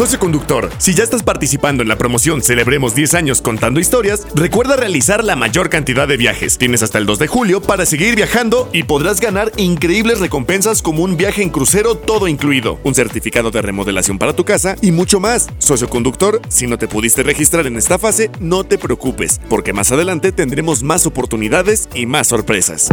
Socio conductor, si ya estás participando en la promoción Celebremos 10 años contando historias, recuerda realizar la mayor cantidad de viajes. Tienes hasta el 2 de julio para seguir viajando y podrás ganar increíbles recompensas como un viaje en crucero todo incluido, un certificado de remodelación para tu casa y mucho más. Socio conductor, si no te pudiste registrar en esta fase, no te preocupes, porque más adelante tendremos más oportunidades y más sorpresas.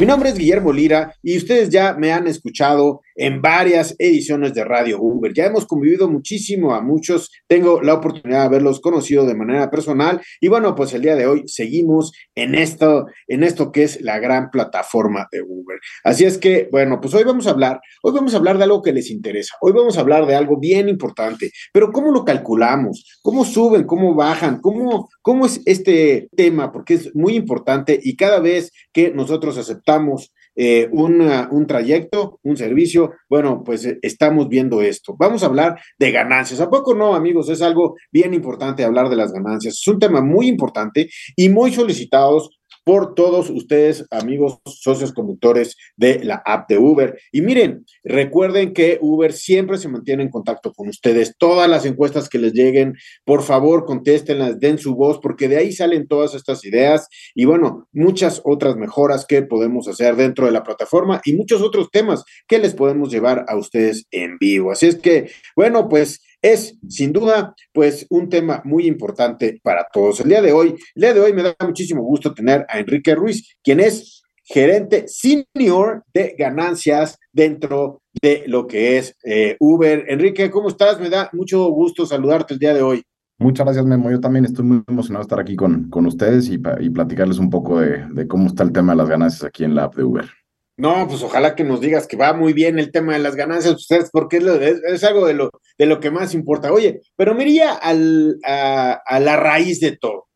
Mi nombre es Guillermo Lira y ustedes ya me han escuchado en varias ediciones de Radio Uber. Ya hemos convivido muchísimo a muchos, tengo la oportunidad de haberlos conocido de manera personal y bueno, pues el día de hoy seguimos en esto, en esto que es la gran plataforma de Uber. Así es que, bueno, pues hoy vamos a hablar, hoy vamos a hablar de algo que les interesa, hoy vamos a hablar de algo bien importante, pero ¿cómo lo calculamos? ¿Cómo suben? ¿Cómo bajan? ¿Cómo, cómo es este tema? Porque es muy importante y cada vez que nosotros aceptamos eh, un trayecto, un servicio, bueno, pues eh, estamos viendo esto. Vamos a hablar de ganancias. ¿A poco no, amigos? Es algo bien importante hablar de las ganancias. Es un tema muy importante y muy solicitados por todos ustedes, amigos socios conductores de la app de Uber. Y miren, recuerden que Uber siempre se mantiene en contacto con ustedes. Todas las encuestas que les lleguen, por favor, contéstenlas, den su voz, porque de ahí salen todas estas ideas y bueno, muchas otras mejoras que podemos hacer dentro de la plataforma y muchos otros temas que les podemos llevar a ustedes en vivo. Así es que, bueno, pues es sin duda pues un tema muy importante para todos. El día de hoy, el día de hoy me da muchísimo gusto tener a Enrique Ruiz, quien es gerente senior de ganancias dentro de lo que es eh, Uber. Enrique, ¿cómo estás? Me da mucho gusto saludarte el día de hoy. Muchas gracias, Memo. Yo también estoy muy emocionado de estar aquí con, con ustedes y, y platicarles un poco de, de, cómo está el tema de las ganancias aquí en la app de Uber. No, pues ojalá que nos digas que va muy bien el tema de las ganancias, ustedes, porque es, algo de lo, de lo que más importa. Oye, pero me iría al, a, a la raíz de todo.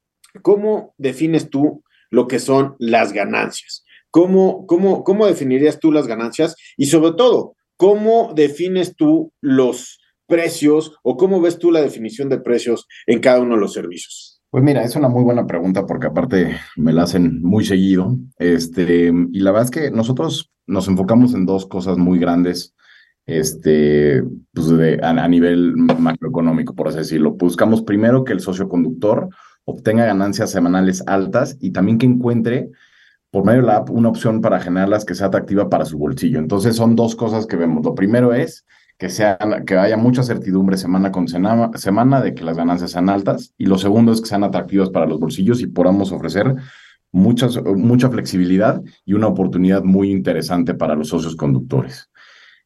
¿Cómo defines tú lo que son las ganancias? ¿Cómo, cómo, ¿Cómo definirías tú las ganancias? Y sobre todo, ¿cómo defines tú los precios o cómo ves tú la definición de precios en cada uno de los servicios? Pues mira, es una muy buena pregunta porque aparte me la hacen muy seguido. Este, y la verdad es que nosotros nos enfocamos en dos cosas muy grandes este, pues de, a, nivel macroeconómico, por así decirlo. Buscamos primero que el socio conductor obtenga ganancias semanales altas y también que encuentre por medio de la app una opción para generarlas que sea atractiva para su bolsillo. Entonces son dos cosas que vemos. Lo primero es que, sean, que haya mucha certidumbre semana con semana de que las ganancias sean altas. Y lo segundo es que sean atractivas para los bolsillos y podamos ofrecer mucha flexibilidad y una oportunidad muy interesante para los socios conductores.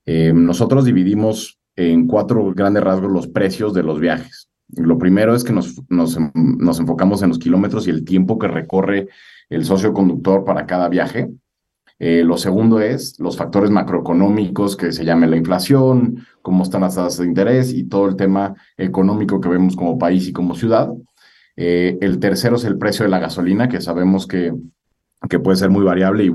Eh, nosotros dividimos en cuatro grandes rasgos los precios de los viajes. Lo primero es que nos, nos, nos enfocamos en los kilómetros y el tiempo que recorre el socio conductor para cada viaje. Eh, lo segundo es los factores macroeconómicos que se llame la inflación, cómo están las tasas de interés y todo el tema económico que vemos como país y como ciudad. Eh, el tercero es el precio de la gasolina, que sabemos que, que puede ser muy variable y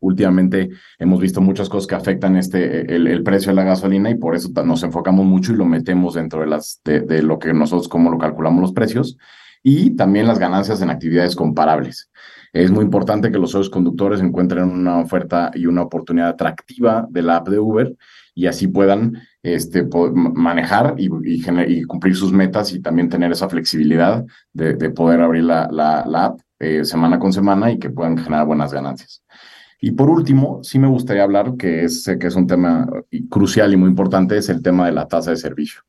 últimamente hemos visto muchas cosas que afectan este, el, precio de la gasolina y por eso nos enfocamos mucho y lo metemos dentro de, las, de, de lo que nosotros, cómo lo calculamos los precios y también las ganancias en actividades comparables. Es muy importante que los socios conductores encuentren una oferta y una oportunidad atractiva de la app de Uber y así puedan este, manejar y, cumplir sus metas y también tener esa flexibilidad de, de poder abrir la app eh, semana con semana y que puedan generar buenas ganancias. Y por último, sí me gustaría hablar, que es, que es un tema crucial y muy importante, es el tema de la tasa de servicio.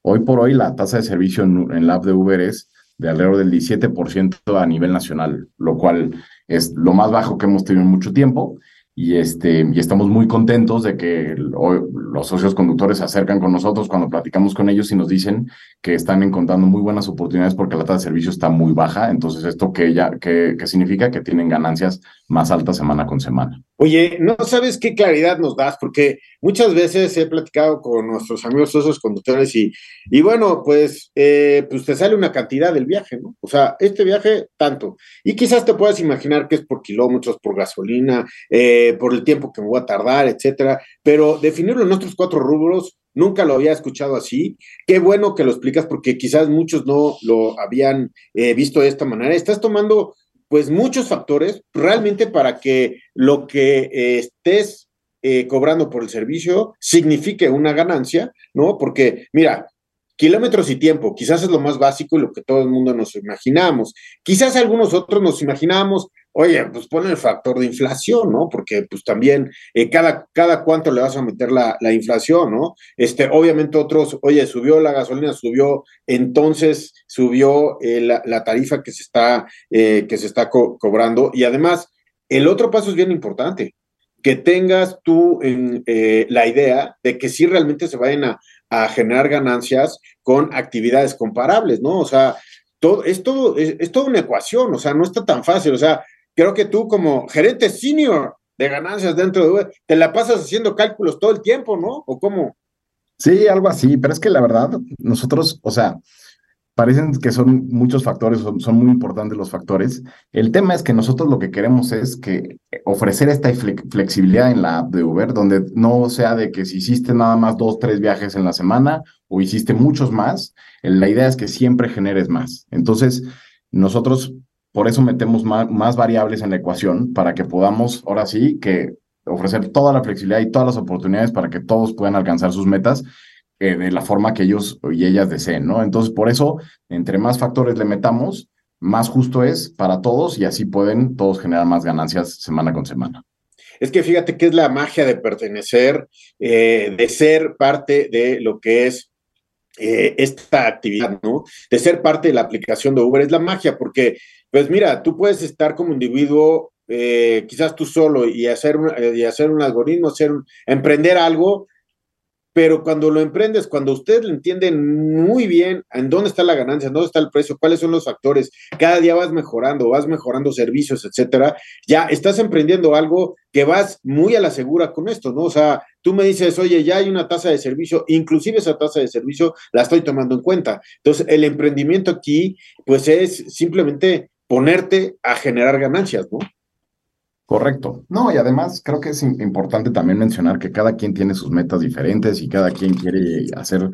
Hoy por hoy la tasa de servicio en, en la app de Uber es de alrededor del 17% a nivel nacional, lo cual es lo más bajo que hemos tenido en mucho tiempo. Y, este, y estamos muy contentos de que los socios conductores se acercan con nosotros cuando platicamos con ellos y nos dicen que están encontrando muy buenas oportunidades porque la tasa de servicio está muy baja. Entonces, ¿esto que, ya, que, que significa? Que tienen ganancias más altas semana con semana. Oye, no sabes qué claridad nos das, porque muchas veces he platicado con nuestros amigos socios conductores y, y bueno, pues, eh, pues te sale una cantidad del viaje, ¿no? O sea, este viaje, tanto. Y quizás te puedas imaginar que es por kilómetros, por gasolina, eh, por el tiempo que me voy a tardar, etcétera. Pero definirlo en nuestros cuatro rubros, nunca lo había escuchado así. Qué bueno que lo explicas, porque quizás muchos no lo habían eh, visto de esta manera. Estás tomando pues muchos factores realmente para que lo que eh, estés eh, cobrando por el servicio signifique una ganancia, ¿no? Porque, mira, kilómetros y tiempo, quizás es lo más básico y lo que todo el mundo nos imaginamos. Quizás algunos otros nos imaginamos oye, pues pone el factor de inflación, ¿no? Porque pues también eh, cada, cada cuánto le vas a meter la, inflación, ¿no? Este, obviamente otros, oye, subió la gasolina, subió, entonces subió eh, la, tarifa que se está, eh, que se está cobrando. Y además, el otro paso es bien importante, que tengas tú la idea de que sí realmente se vayan a, a generar ganancias con actividades comparables, ¿no? O sea, todo, es, todo, es, es, toda una ecuación, o sea, no está tan fácil, o sea, creo que tú como gerente senior de ganancias dentro de Uber, te la pasas haciendo cálculos todo el tiempo, ¿no? ¿O cómo? Sí, algo así, pero es que la verdad, nosotros, o sea, parecen que son muchos factores, son, muy importantes los factores. El tema es que nosotros lo que queremos es que ofrecer esta flexibilidad en la app de Uber, donde no sea de que si hiciste nada más dos, tres viajes en la semana o hiciste muchos más, la idea es que siempre generes más. Entonces, nosotros por eso metemos más, variables en la ecuación para que podamos, ahora sí, que ofrecer toda la flexibilidad y todas las oportunidades para que todos puedan alcanzar sus metas eh, de la forma que ellos y ellas deseen, ¿no? Entonces, por eso, entre más factores le metamos, más justo es para todos y así pueden todos generar más ganancias semana con semana. Es que fíjate que es la magia de pertenecer, eh, de ser parte de lo que es eh, esta actividad, ¿no? De ser parte de la aplicación de Uber. Es la magia porque pues mira, tú puedes estar como individuo, eh, quizás tú solo, y hacer, y hacer un algoritmo, hacer emprender algo, pero cuando lo emprendes, cuando ustedes lo entienden muy bien en dónde está la ganancia, en dónde está el precio, cuáles son los factores, cada día vas mejorando, vas mejorando servicios, etcétera, ya estás emprendiendo algo que vas muy a la segura con esto, ¿no? O sea, tú me dices, oye, ya hay una tasa de servicio, inclusive esa tasa de servicio la estoy tomando en cuenta. Entonces, el emprendimiento aquí, pues es simplemente ponerte a generar ganancias, ¿no? Correcto. No, y además creo que es importante también mencionar que cada quien tiene sus metas diferentes y cada quien quiere hacer,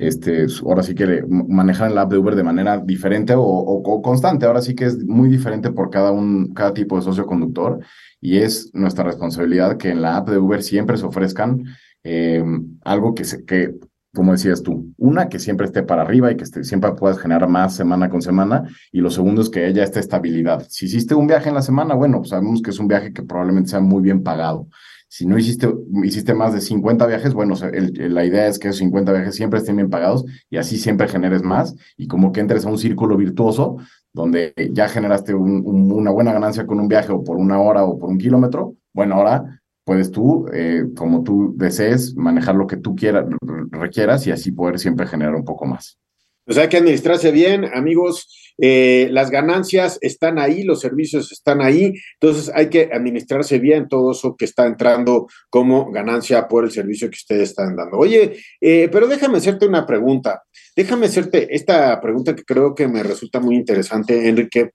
este, ahora sí quiere manejar el app de Uber de manera diferente o, constante. Ahora sí que es muy diferente por cada, un, cada tipo de socio conductor y es nuestra responsabilidad que en la app de Uber siempre se ofrezcan eh, algo que, se, que como decías tú, una que siempre esté para arriba y que siempre puedas generar más semana con semana, y lo segundo es que haya esta estabilidad. Si hiciste un viaje en la semana, bueno, pues sabemos que es un viaje que probablemente sea muy bien pagado. Si no hiciste, hiciste más de 50 viajes, bueno, la idea es que esos 50 viajes siempre estén bien pagados y así siempre generes más y como que entres a un círculo virtuoso donde ya generaste una buena ganancia con un viaje o por una hora o por un kilómetro, bueno, ahora puedes tú, eh, como tú desees, manejar lo que tú quieras, requieras y así poder siempre generar un poco más. Pues hay que administrarse bien, amigos. Eh, las ganancias están ahí, los servicios están ahí, entonces hay que administrarse bien todo eso que está entrando como ganancia por el servicio que ustedes están dando. Oye, eh, pero déjame hacerte una pregunta. Déjame hacerte esta pregunta que creo que me resulta muy interesante, Enrique.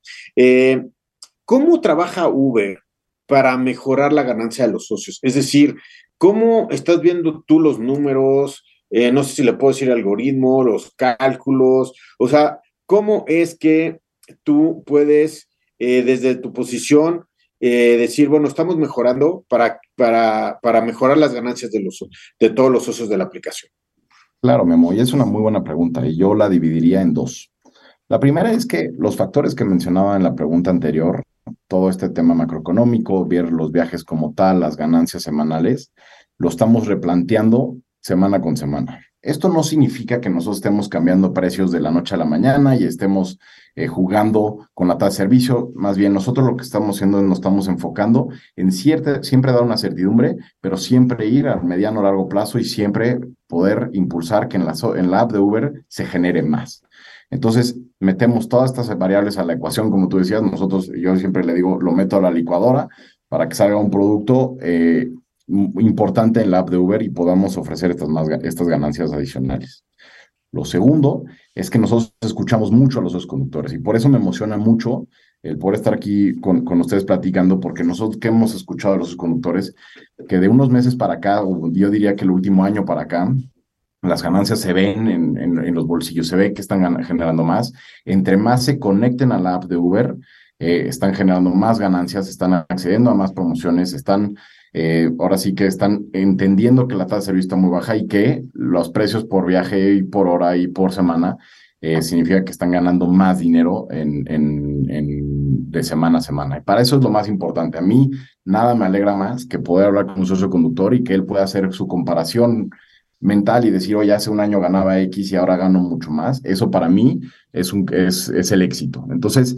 ¿Cómo trabaja Uber? para mejorar la ganancia de los socios? Es decir, ¿cómo estás viendo tú los números? Eh, no sé si le puedo decir algoritmo, los cálculos, o sea, ¿cómo es que tú puedes, eh, desde tu posición, eh, decir, bueno, estamos mejorando para, para, para mejorar las ganancias de, los, de todos los socios de la aplicación? Claro, Memo, y es una muy buena pregunta, y yo la dividiría en dos. La primera es que los factores que mencionaba en la pregunta anterior todo este tema macroeconómico, ver los viajes como tal, las ganancias semanales, lo estamos replanteando semana con semana. Esto no significa que nosotros estemos cambiando precios de la noche a la mañana y estemos eh, jugando con la tasa de servicio. Más bien, nosotros lo que estamos haciendo es nos estamos enfocando en cierta, siempre dar una certidumbre, pero siempre ir a mediano o largo plazo y siempre poder impulsar que en la, en la app de Uber se genere más. Entonces, metemos todas estas variables a la ecuación, como tú decías, nosotros, yo siempre le digo, lo meto a la licuadora para que salga un producto eh, importante en la app de Uber y podamos ofrecer estas, más, estas ganancias adicionales. Lo segundo es que nosotros escuchamos mucho a los conductores y por eso me emociona mucho el poder estar aquí con, con, ustedes platicando, porque nosotros que hemos escuchado a los conductores, que de unos meses para acá, o yo diría que el último año para acá, las ganancias se ven en, en, los bolsillos, se ve que están generando más. Entre más se conecten a la app de Uber, eh, están generando más ganancias, están accediendo a más promociones, están eh, ahora sí que están entendiendo que la tasa de servicio está muy baja y que los precios por viaje y por hora y por semana eh, significa que están ganando más dinero en, de semana a semana. Y para eso es lo más importante. A mí nada me alegra más que poder hablar con un socio conductor y que él pueda hacer su comparación mental y decir, oye, hace un año ganaba X y ahora gano mucho más. Eso para mí es, un, es, es el éxito. Entonces,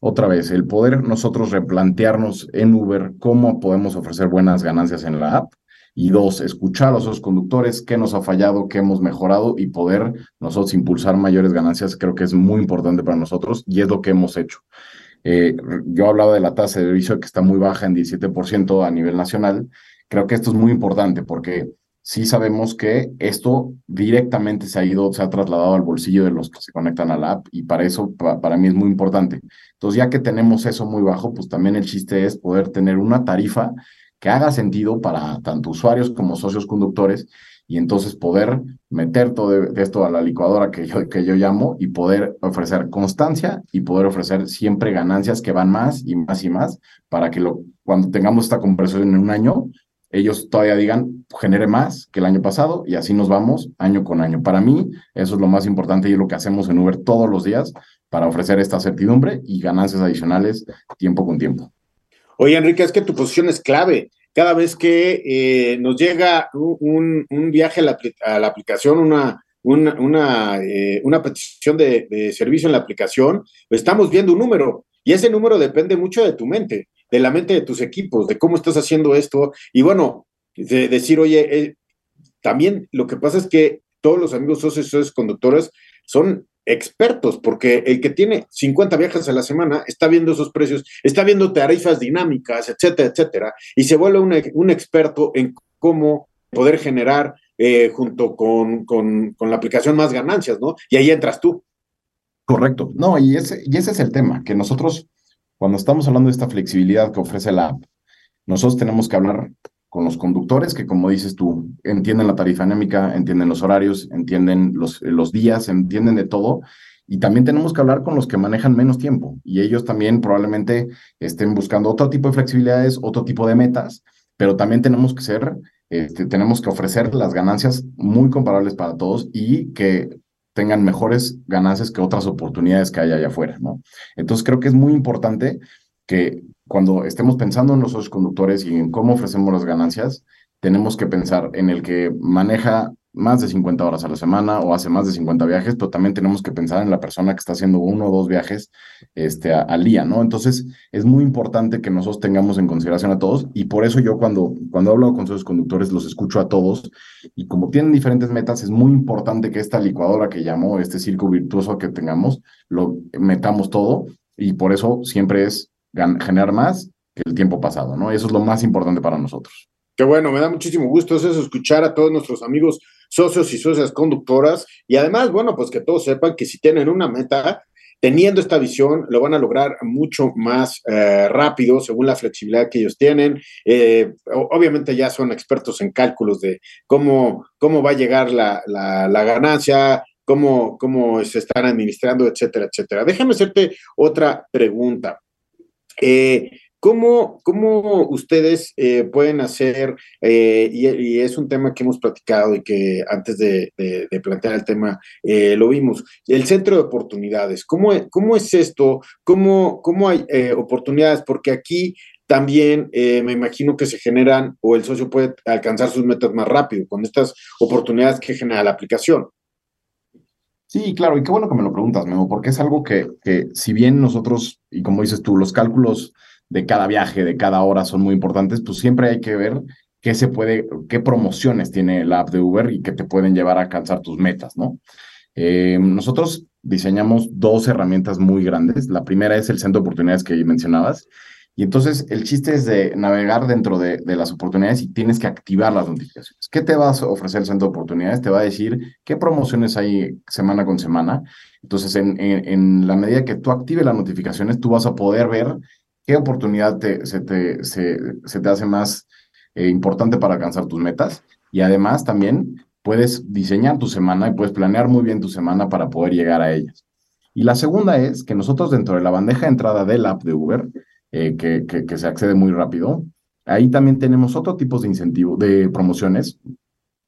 otra vez, el poder nosotros replantearnos en Uber cómo podemos ofrecer buenas ganancias en la app. Y dos, escuchar a esos conductores, qué nos ha fallado, qué hemos mejorado y poder nosotros impulsar mayores ganancias, creo que es muy importante para nosotros y es lo que hemos hecho. Eh, yo hablaba de la tasa de servicio que está muy baja en 17% a nivel nacional. Creo que esto es muy importante porque sí sabemos que esto directamente se ha ido, se ha trasladado al bolsillo de los que se conectan a la app y para eso, para mí es muy importante. Entonces, ya que tenemos eso muy bajo, pues también el chiste es poder tener una tarifa que haga sentido para tanto usuarios como socios conductores y entonces poder meter todo esto a la licuadora que yo, que yo llamo y poder ofrecer constancia y poder ofrecer siempre ganancias que van más y más y más para que lo, cuando tengamos esta conversación en un año, ellos todavía digan, genere más que el año pasado y así nos vamos año con año. Para mí, eso es lo más importante y es lo que hacemos en Uber todos los días para ofrecer esta certidumbre y ganancias adicionales tiempo con tiempo. Oye, Enrique, es que tu posición es clave. Cada vez que eh, nos llega un, viaje a la, aplicación, una, una, eh, una, petición de servicio en la aplicación, estamos viendo un número y ese número depende mucho de tu mente de la mente de tus equipos, de cómo estás haciendo esto. Y bueno, de decir, oye, eh, también lo que pasa es que todos los amigos socios, socios conductores son expertos, porque el que tiene 50 viajes a la semana está viendo esos precios, está viendo tarifas dinámicas, etcétera, etcétera, y se vuelve un, experto en cómo poder generar eh, junto con, con, con, la aplicación más ganancias, ¿no? Y ahí entras tú. Correcto. No, y ese, y ese es el tema, que nosotros cuando estamos hablando de esta flexibilidad que ofrece la app, nosotros tenemos que hablar con los conductores que, como dices tú, entienden la tarifa anémica, entienden los horarios, entienden los, los días, entienden de todo. Y también tenemos que hablar con los que manejan menos tiempo. Y ellos también probablemente estén buscando otro tipo de flexibilidades, otro tipo de metas, pero también tenemos que ser, este, tenemos que ofrecer las ganancias muy comparables para todos y que tengan mejores ganancias que otras oportunidades que hay allá afuera, ¿no? Entonces creo que es muy importante que cuando estemos pensando en los socios conductores y en cómo ofrecemos las ganancias, tenemos que pensar en el que maneja más de 50 horas a la semana o hace más de 50 viajes, pero también tenemos que pensar en la persona que está haciendo uno o dos viajes este, al día, ¿no? Entonces, es muy importante que nosotros tengamos en consideración a todos y por eso yo cuando, cuando hablo con sus conductores los escucho a todos y como tienen diferentes metas, es muy importante que esta licuadora que llamo, este circo virtuoso que tengamos, lo metamos todo y por eso siempre es generar más que el tiempo pasado, ¿no? Eso es lo más importante para nosotros. Qué bueno, me da muchísimo gusto eso, escuchar a todos nuestros amigos socios y socias conductoras y además, bueno, pues que todos sepan que si tienen una meta, teniendo esta visión, lo van a lograr mucho más eh, rápido según la flexibilidad que ellos tienen. Eh, obviamente ya son expertos en cálculos de cómo, cómo va a llegar la, la, ganancia, cómo, cómo se están administrando, etcétera, etcétera. Déjame hacerte otra pregunta. Eh, ¿Cómo, cómo ustedes eh, pueden hacer, eh, y, es un tema que hemos platicado y que antes de, plantear el tema eh, lo vimos, el centro de oportunidades, ¿cómo, cómo es esto? ¿Cómo, cómo hay oportunidades? Porque aquí también me imagino que se generan o el socio puede alcanzar sus metas más rápido con estas oportunidades que genera la aplicación. Sí, claro, y qué bueno que me lo preguntas, Memo, porque es algo que, que si bien nosotros, y como dices tú, los cálculos de cada viaje, de cada hora son muy importantes, pues siempre hay que ver qué se puede, qué promociones tiene la app de Uber y que te pueden llevar a alcanzar tus metas, ¿no? Eh, nosotros diseñamos dos herramientas muy grandes. La primera es el centro de oportunidades que mencionabas. Y entonces el chiste es de navegar dentro de, de, las oportunidades y tienes que activar las notificaciones. ¿Qué te va a ofrecer el centro de oportunidades? Te va a decir qué promociones hay semana con semana. Entonces, en, en, la medida que tú actives las notificaciones, tú vas a poder ver qué oportunidad te, se, te, se, se te hace más eh, importante para alcanzar tus metas. Y además también puedes diseñar tu semana y puedes planear muy bien tu semana para poder llegar a ellas. Y la segunda es que nosotros dentro de la bandeja de entrada del app de Uber, eh, que, que, se accede muy rápido, ahí también tenemos otro tipo de incentivo, de promociones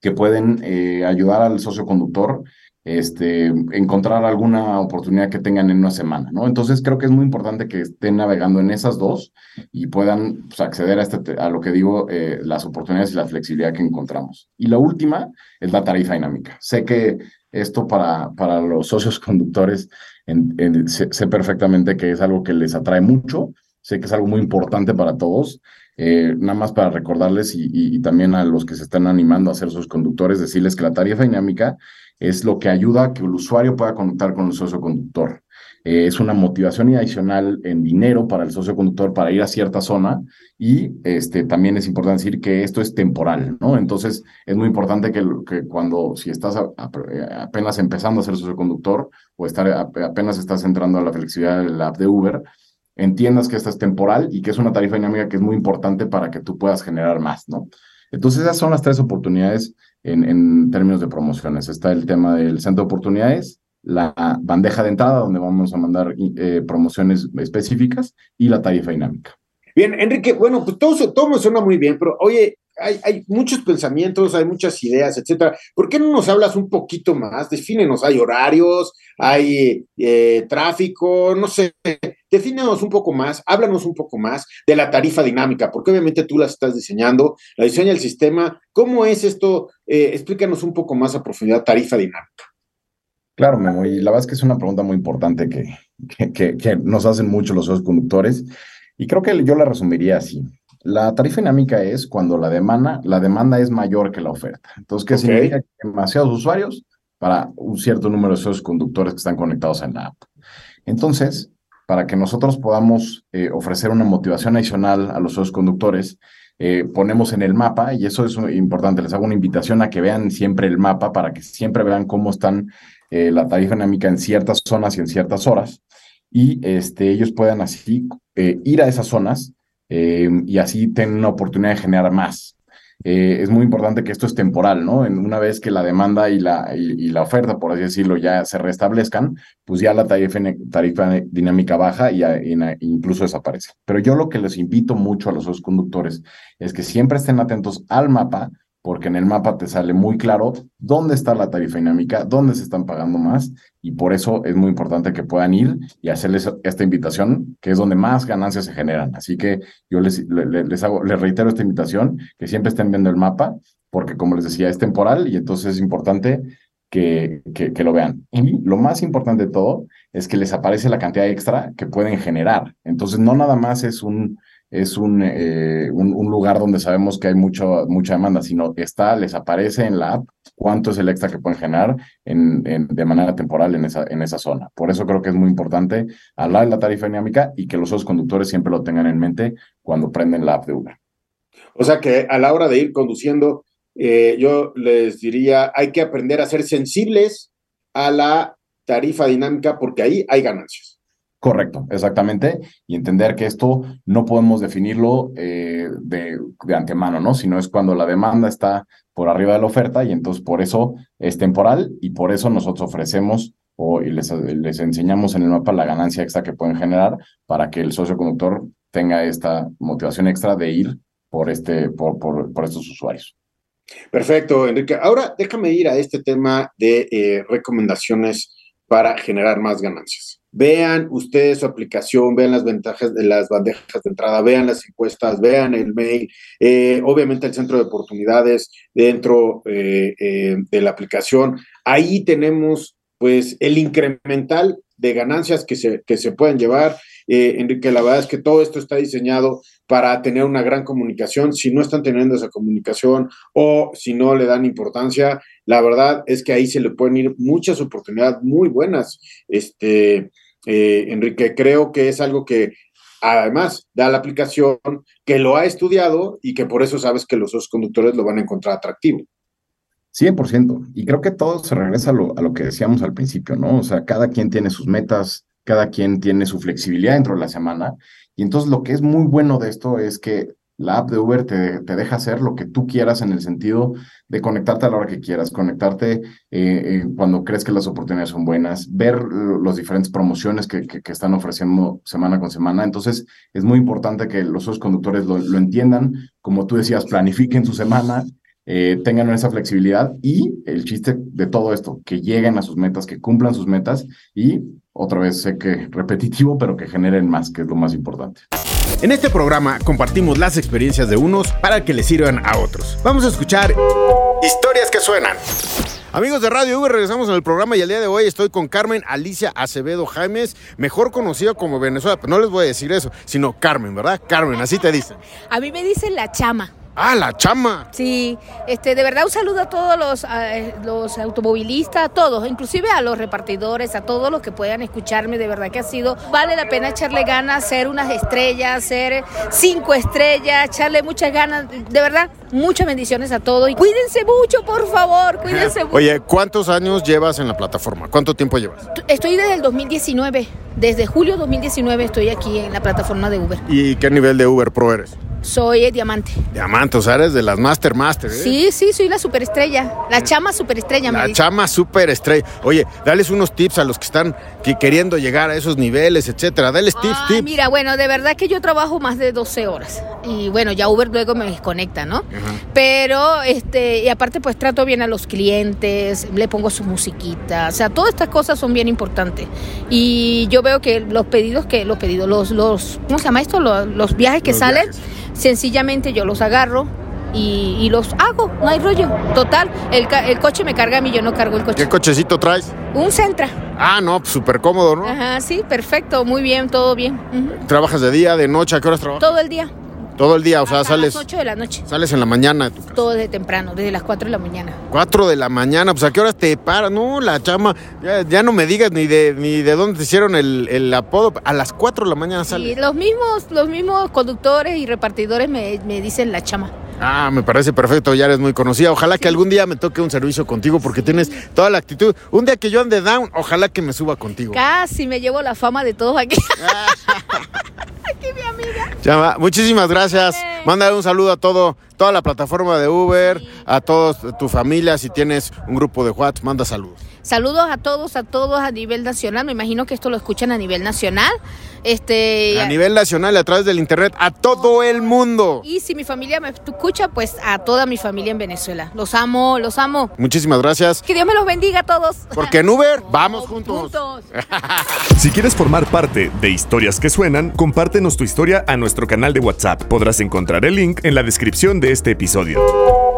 que pueden eh, ayudar al socio conductor este, encontrar alguna oportunidad que tengan en una semana, ¿no? Entonces creo que es muy importante que estén navegando en esas dos y puedan pues, acceder a, este, a lo que digo, eh, las oportunidades y la flexibilidad que encontramos. Y la última es la tarifa dinámica. Sé que esto para, para los socios conductores, sé, perfectamente que es algo que les atrae mucho, sé que es algo muy importante para todos. Eh, nada más para recordarles y, también a los que se están animando a ser sus conductores, decirles que la tarifa dinámica es lo que ayuda a que el usuario pueda conectar con el socio conductor. Eh, es una motivación adicional en dinero para el socio conductor para ir a cierta zona y este, también es importante decir que esto es temporal, ¿no? Entonces es muy importante que, cuando, si estás apenas empezando a ser socio conductor o estar, apenas estás entrando a la flexibilidad del app de Uber, entiendas que esta es temporal y que es una tarifa dinámica que es muy importante para que tú puedas generar más, ¿no? Entonces esas son las tres oportunidades en, términos de promociones. Está el tema del centro de oportunidades, la bandeja de entrada, donde vamos a mandar eh, promociones específicas, y la tarifa dinámica. Bien, Enrique, bueno, pues todo, todo me suena muy bien, pero oye, hay, hay, muchos pensamientos, hay muchas ideas, etcétera. ¿Por qué no nos hablas un poquito más? Defínenos, hay horarios, hay eh, tráfico, no sé, defínenos un poco más, háblanos un poco más de la tarifa dinámica, porque obviamente tú la estás diseñando, la diseña el sistema. ¿Cómo es esto? Eh, explícanos un poco más a profundidad tarifa dinámica. Claro, Memo, y la verdad es que es una pregunta muy importante que, que, que, nos hacen mucho los conductores, y creo que yo la resumiría así. La tarifa dinámica es cuando la demanda, la demanda es mayor que la oferta. Entonces, ¿qué significa? Que demasiados usuarios para un cierto número de esos conductores que están conectados en la app. Entonces, para que nosotros podamos eh, ofrecer una motivación adicional a los socios conductores, eh, ponemos en el mapa, y eso es importante, les hago una invitación a que vean siempre el mapa para que siempre vean cómo están eh, la tarifa dinámica en ciertas zonas y en ciertas horas, y este, ellos puedan así ir a esas zonas y así tener una oportunidad de generar más. Eh, es muy importante que esto es temporal, ¿no? En una vez que la demanda y la, y, la oferta, por así decirlo, ya se restablezcan, pues ya la tarifa, tarifa dinámica baja y, incluso desaparece. Pero yo lo que les invito mucho a los conductores es que siempre estén atentos al mapa porque en el mapa te sale muy claro dónde está la tarifa dinámica, dónde se están pagando más, y por eso es muy importante que puedan ir y hacerles esta invitación, que es donde más ganancias se generan. Así que yo les, les, hago, les reitero esta invitación, que siempre estén viendo el mapa, porque como les decía, es temporal y entonces es importante que, que, que, lo vean. Y lo más importante de todo es que les aparece la cantidad extra que pueden generar. Entonces, no nada más es un, es un, eh, un, lugar donde sabemos que hay mucho, mucha demanda, sino que está, les aparece en la app cuánto es el extra que pueden generar en, de manera temporal en esa, en esa zona. Por eso creo que es muy importante hablar de la tarifa dinámica y que los otros conductores siempre lo tengan en mente cuando prenden la app de Uber. O sea que a la hora de ir conduciendo, eh, yo les diría, hay que aprender a ser sensibles a la tarifa dinámica porque ahí hay ganancias. Correcto, exactamente. Y entender que esto no podemos definirlo eh, de, de, antemano, ¿no? Sino es cuando la demanda está por arriba de la oferta y entonces por eso es temporal y por eso nosotros ofrecemos o y les, les enseñamos en el mapa la ganancia extra que pueden generar para que el socio conductor tenga esta motivación extra de ir por, este, por, por, por estos usuarios. Perfecto, Enrique. Ahora déjame ir a este tema de eh, recomendaciones para generar más ganancias. Vean ustedes su aplicación, vean las ventajas de las bandejas de entrada, vean las encuestas, vean el mail, eh, obviamente el centro de oportunidades dentro eh, eh, de la aplicación. Ahí tenemos pues el incremental de ganancias que se, que se pueden llevar. Enrique, la verdad es que todo esto está diseñado para tener una gran comunicación. Si no están teniendo esa comunicación o si no le dan importancia, la verdad es que ahí se le pueden ir muchas oportunidades muy buenas. Este, eh, Enrique, creo que es algo que además da la aplicación que lo ha estudiado y que por eso sabes que los otros conductores lo van a encontrar atractivo. 100%. Y creo que todo se regresa a lo, a lo que decíamos al principio, ¿no? O sea, cada quien tiene sus metas, cada quien tiene su flexibilidad dentro de la semana. Y entonces lo que es muy bueno de esto es que la app de Uber te, te, deja hacer lo que tú quieras en el sentido de conectarte a la hora que quieras, conectarte eh, eh, cuando crees que las oportunidades son buenas, ver las diferentes promociones que, que, están ofreciendo semana con semana. Entonces, es muy importante que los otros conductores lo, lo entiendan, como tú decías, planifiquen su semana, eh, tengan esa flexibilidad y el chiste de todo esto, que lleguen a sus metas, que cumplan sus metas y otra vez sé que repetitivo, pero que generen más, que es lo más importante. En este programa compartimos las experiencias de unos para que les sirvan a otros. Vamos a escuchar historias que suenan. Amigos de Radio V, regresamos en el programa y el día de hoy estoy con Carmen Alicia Acevedo Jaimes, mejor conocida como Venezuela, pero no les voy a decir eso, sino Carmen, ¿verdad? Carmen, así te dicen. A mí me dicen la chama. Ah, la chama. Sí, este, de verdad un saludo a todos los, los automovilistas, a todos, inclusive a los repartidores, a todos los que puedan escucharme, de verdad que ha sido, vale la pena echarle ganas, ser unas estrellas, ser cinco estrellas, echarle muchas ganas, de verdad, muchas bendiciones a todos y cuídense mucho, por favor, cuídense mucho. Oye, ¿cuántos años llevas en la plataforma? ¿Cuánto tiempo llevas? Estoy desde el 2019, desde julio 2019 estoy aquí en la plataforma de Uber. ¿Y qué nivel de Uber Pro eres? Soy diamante. Diamante, o sea, eres de las Master Master. ¿eh? Sí, sí, soy la superestrella. La chama superestrella, La chama superestrella. Oye, dales unos tips a los que están queriendo llegar a esos niveles, etcétera. Dales tips, tips. Mira, bueno, de verdad que yo trabajo más de 12 horas. Y bueno, ya Uber luego me desconecta, ¿no? Pero, este, y aparte, pues trato bien a los clientes, le pongo su musiquita. O sea, todas estas cosas son bien importantes. Y yo veo que los pedidos que, los pedidos, los, los, ¿cómo se llama esto? Los, los viajes que salen. Sencillamente yo los agarro y, los hago, no hay rollo. Total, el, el, coche me carga a mí, yo no cargo el coche. ¿Qué cochecito traes? Un Centra. Ah, no, súper cómodo, ¿no? Ajá, sí, perfecto, muy bien, todo bien. ¿Trabajas de día, de noche? ¿A qué horas trabajas? Todo el día. Todo el día, o sea, sales. A las 8 de la noche. Sales en la mañana de tu casa. Todo desde temprano, desde las 4 de la mañana. 4 de la mañana, pues a qué horas te paras, no, la chama, ya, no me digas ni de ni de dónde te hicieron el, el apodo, a las 4 de la mañana sales. Sí, los mismos, los mismos conductores y repartidores me, me dicen la chama. Ah, me parece perfecto, ya eres muy conocida. Ojalá que algún día me toque un servicio contigo porque tienes toda la actitud. Un día que yo ande down, ojalá que me suba contigo. Casi me llevo la fama de todos aquí. aquí mi amiga. Chama, muchísimas gracias. Mándale un saludo a todo, toda la plataforma de Uber, a toda tu familia. Si tienes un grupo de WhatsApp, manda saludos. Saludos a todos, a todos a nivel nacional. Me imagino que esto lo escuchan a nivel nacional. Este, a nivel nacional, a través del internet, a todo el mundo. Y si mi familia me escucha, pues a toda mi familia en Venezuela. Los amo, los amo. Muchísimas gracias. Que Dios me los bendiga a todos. Porque en Uber vamos juntos. juntos. si quieres formar parte de Historias que Suenan, compártenos tu historia a nuestro canal de WhatsApp. Podrás encontrar el link en la descripción de este episodio.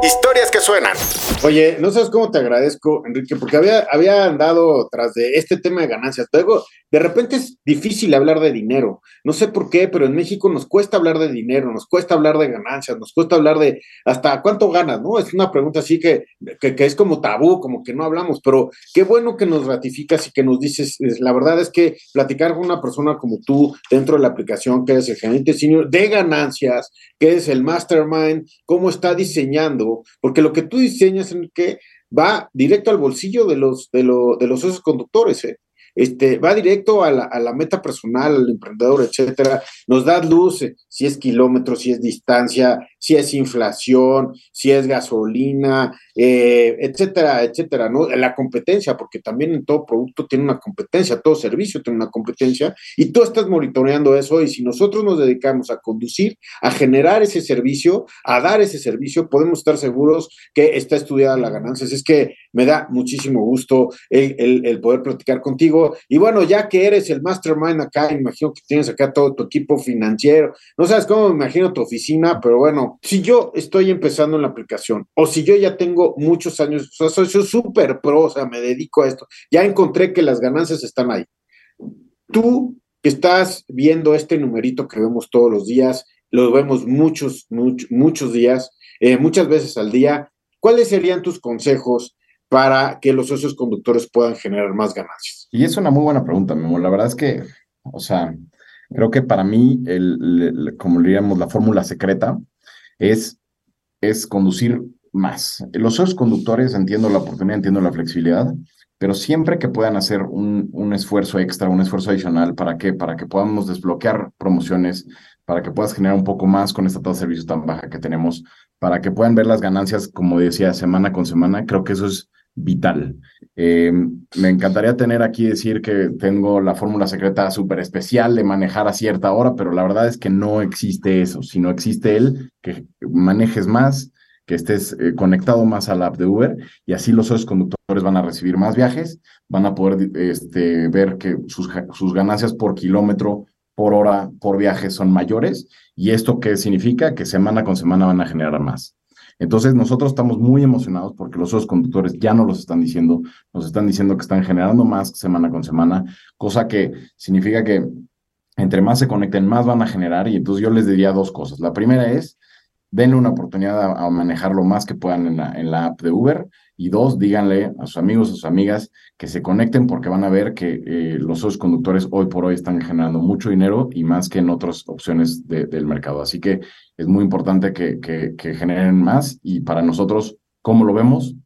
Historias que suenan. Oye, no sabes cómo te agradezco, Enrique, porque había, había andado tras de este tema de ganancias. Luego, de repente es difícil hablar de dinero. No sé por qué, pero en México nos cuesta hablar de dinero, nos cuesta hablar de ganancias, nos cuesta hablar de hasta cuánto ganas, ¿no? Es una pregunta así que, que, es como tabú, como que no hablamos, pero qué bueno que nos ratificas y que nos dices, la verdad es que platicar con una persona como tú dentro de la aplicación, que es el gerente senior de ganancias, que es el mastermind, cómo está diseñando, porque lo que tú diseñas en que va directo al bolsillo de los, de, de los socios conductores, ¿eh? Este, va directo a la, a la, meta personal, al emprendedor, etcétera. Nos da luz eh, si es kilómetros, si es distancia, si es inflación, si es gasolina, eh, etcétera, etcétera, ¿no? La competencia, porque también en todo producto tiene una competencia, todo servicio tiene una competencia, y tú estás monitoreando eso, y si nosotros nos dedicamos a conducir, a generar ese servicio, a dar ese servicio, podemos estar seguros que está estudiada la ganancia. Es que me da muchísimo gusto el, poder platicar contigo y bueno, ya que eres el mastermind acá, imagino que tienes acá todo tu equipo financiero. No sabes cómo me imagino tu oficina, pero bueno, si yo estoy empezando en la aplicación o si yo ya tengo muchos años, soy súper pro, o sea, me dedico a esto, ya encontré que las ganancias están ahí. Tú que estás viendo este numerito que vemos todos los días, lo vemos muchos, muchos, muchos días, eh, muchas veces al día, ¿cuáles serían tus consejos para que los socios conductores puedan generar más ganancias? Y es una muy buena pregunta, Memo. La verdad es que, o sea, Creo que para mí, el, como diríamos, la fórmula secreta es, es conducir más. Los socios conductores, entiendo la oportunidad, entiendo la flexibilidad, pero siempre que puedan hacer un, un esfuerzo extra, un esfuerzo adicional, ¿para qué? Para que podamos desbloquear promociones, para que puedas generar un poco más con esta tasa de servicio tan baja que tenemos, para que puedan ver las ganancias, como decía, semana con semana, creo que eso es vital. Eh, me encantaría tener aquí decir que tengo la fórmula secreta súper especial de manejar a cierta hora, pero la verdad es que no existe eso, sino existe el que manejes más, que estés eh, conectado más a la app de Uber y así los socios conductores van a recibir más viajes, van a poder este, ver que sus, sus ganancias por kilómetro, por hora, por viaje son mayores y esto qué significa que semana con semana van a generar más. Entonces, nosotros estamos muy emocionados porque los otros conductores ya no los están diciendo, nos están diciendo que están generando más semana con semana, cosa que significa que entre más se conecten, más van a generar. Y entonces yo les diría dos cosas. La primera es, denle una oportunidad a, manejar lo más que puedan en la, en la app de Uber. Y dos, díganle a sus amigos, a sus amigas que se conecten porque van a ver que eh, los otros conductores hoy por hoy están generando mucho dinero y más que en otras opciones del mercado. Así que es muy importante que, que, generen más y para nosotros, ¿cómo lo vemos?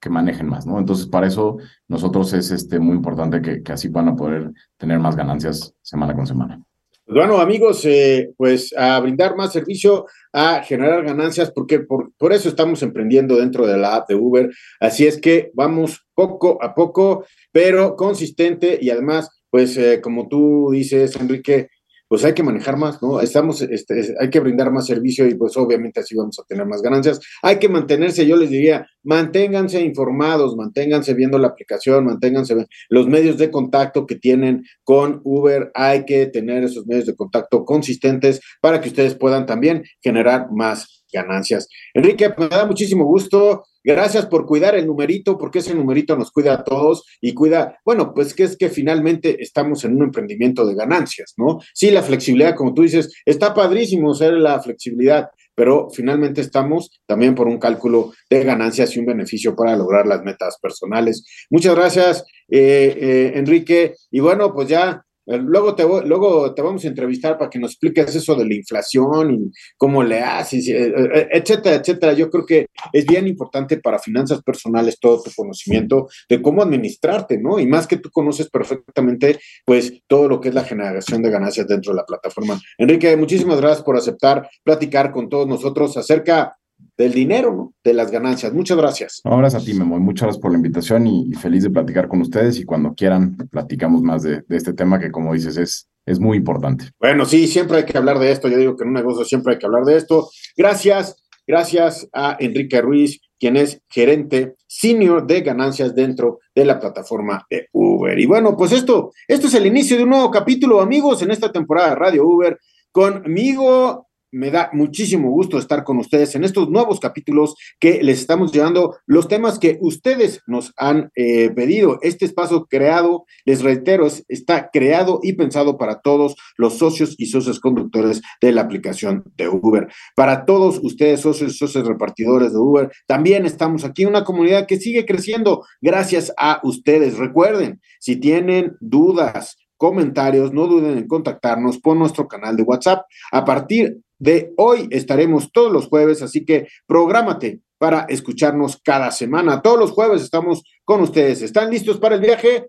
Que manejen más, ¿no? Entonces, para eso nosotros es este, muy importante que, que así van a poder tener más ganancias semana con semana. Pues bueno, amigos, eh, pues a brindar más servicio, a generar ganancias, porque por, por, eso estamos emprendiendo dentro de la app de Uber. Así es que vamos poco a poco, pero consistente y además, pues eh, como tú dices, Enrique, pues hay que manejar más, ¿no? Estamos, este, hay que brindar más servicio y pues obviamente así vamos a tener más ganancias. Hay que mantenerse, yo les diría, manténganse informados, manténganse viendo la aplicación, manténganse los medios de contacto que tienen con Uber, hay que tener esos medios de contacto consistentes para que ustedes puedan también generar más ganancias. Enrique, me da muchísimo gusto. Gracias por cuidar el numerito, porque ese numerito nos cuida a todos y cuida, bueno, pues que es que finalmente estamos en un emprendimiento de ganancias, ¿no? Sí, la flexibilidad, como tú dices, está padrísimo ser la flexibilidad, pero finalmente estamos también por un cálculo de ganancias y un beneficio para lograr las metas personales. Muchas gracias, eh, eh, Enrique. Y bueno, pues ya luego te, luego te vamos a entrevistar para que nos expliques eso de la inflación y cómo le haces, eh, eh, etcétera, etcétera. Yo creo que es bien importante para finanzas personales todo tu conocimiento de cómo administrarte, ¿no? Y más que tú conoces perfectamente, pues, todo lo que es la generación de ganancias dentro de la plataforma. Enrique, muchísimas gracias por aceptar platicar con todos nosotros acerca del dinero, ¿no? De las ganancias. Muchas gracias. No, gracias a ti, Memo. Muchas gracias por la invitación y, feliz de platicar con ustedes. Y cuando quieran, platicamos más de, este tema que, como dices, es, es muy importante. Bueno, sí, siempre hay que hablar de esto. Yo digo que en un negocio siempre hay que hablar de esto. Gracias, gracias a Enrique Ruiz, quien es gerente senior de ganancias dentro de la plataforma de Uber. Y bueno, pues esto, esto es el inicio de un nuevo capítulo, amigos, en esta temporada de Radio Uber. Conmigo me da muchísimo gusto estar con ustedes en estos nuevos capítulos que les estamos llevando los temas que ustedes nos han eh, pedido. Este espacio creado, les reitero, está creado y pensado para todos los socios y socios conductores de la aplicación de Uber. Para todos ustedes, socios y socios repartidores de Uber, también estamos aquí, una comunidad que sigue creciendo gracias a ustedes. Recuerden, si tienen dudas, comentarios, no duden en contactarnos por nuestro canal de WhatsApp. A partir de hoy estaremos todos los jueves, así que prográmate para escucharnos cada semana. Todos los jueves estamos con ustedes. ¿Están listos para el viaje?